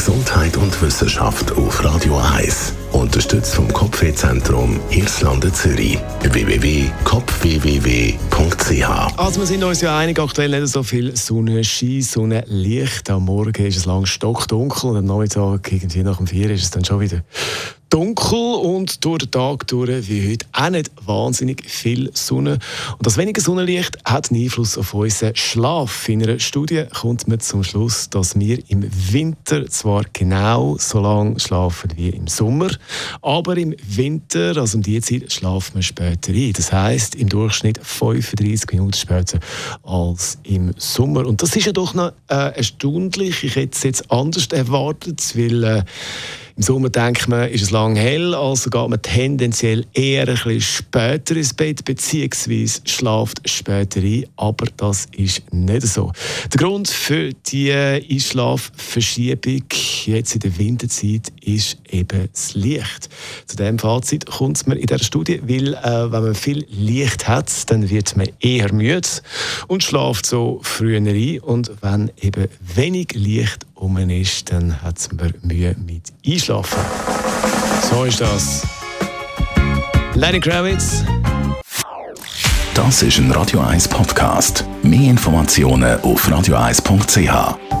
Gesundheit und Wissenschaft auf Radio 1. Unterstützt vom Kopfwehzentrum Irlande Zürich. www.kopfwww.ch Also wir sind uns ja einig, aktuell nicht so viel Sonnenschein, Sonnenlicht. Am Morgen ist es lang stockdunkel und am Nachmittag, irgendwie nach dem 4 ist es dann schon wieder dunkel und durch den Tag durch, wie heute, auch nicht wahnsinnig viel Sonne. Und das wenige Sonnenlicht hat einen Einfluss auf unseren Schlaf. In einer Studie kommt man zum Schluss, dass wir im Winter zwar genau so lange schlafen wie im Sommer, aber im Winter, also um diese Zeit, schlafen wir später ein. Das heißt im Durchschnitt 35 Minuten später als im Sommer. Und das ist ja doch noch äh, erstaunlich. Ich hätte es jetzt anders erwartet, weil äh, im Sommer denkt man, ist es lang hell, also geht man tendenziell eher ein bisschen später ins Bett beziehungsweise schlaft später ein, aber das ist nicht so. Der Grund für die Einschlafverschiebung jetzt in der Winterzeit ist eben das Licht. Zu dem Fazit kommt man in dieser Studie, weil äh, wenn man viel Licht hat, dann wird man eher müde und schlaft so früher ein und wenn eben wenig Licht um ist, dann hat man Mühe mit Einschlafen. So ist das. Lenny Kravitz. Das ist ein Radio 1 Podcast. Mehr Informationen auf radio1.ch.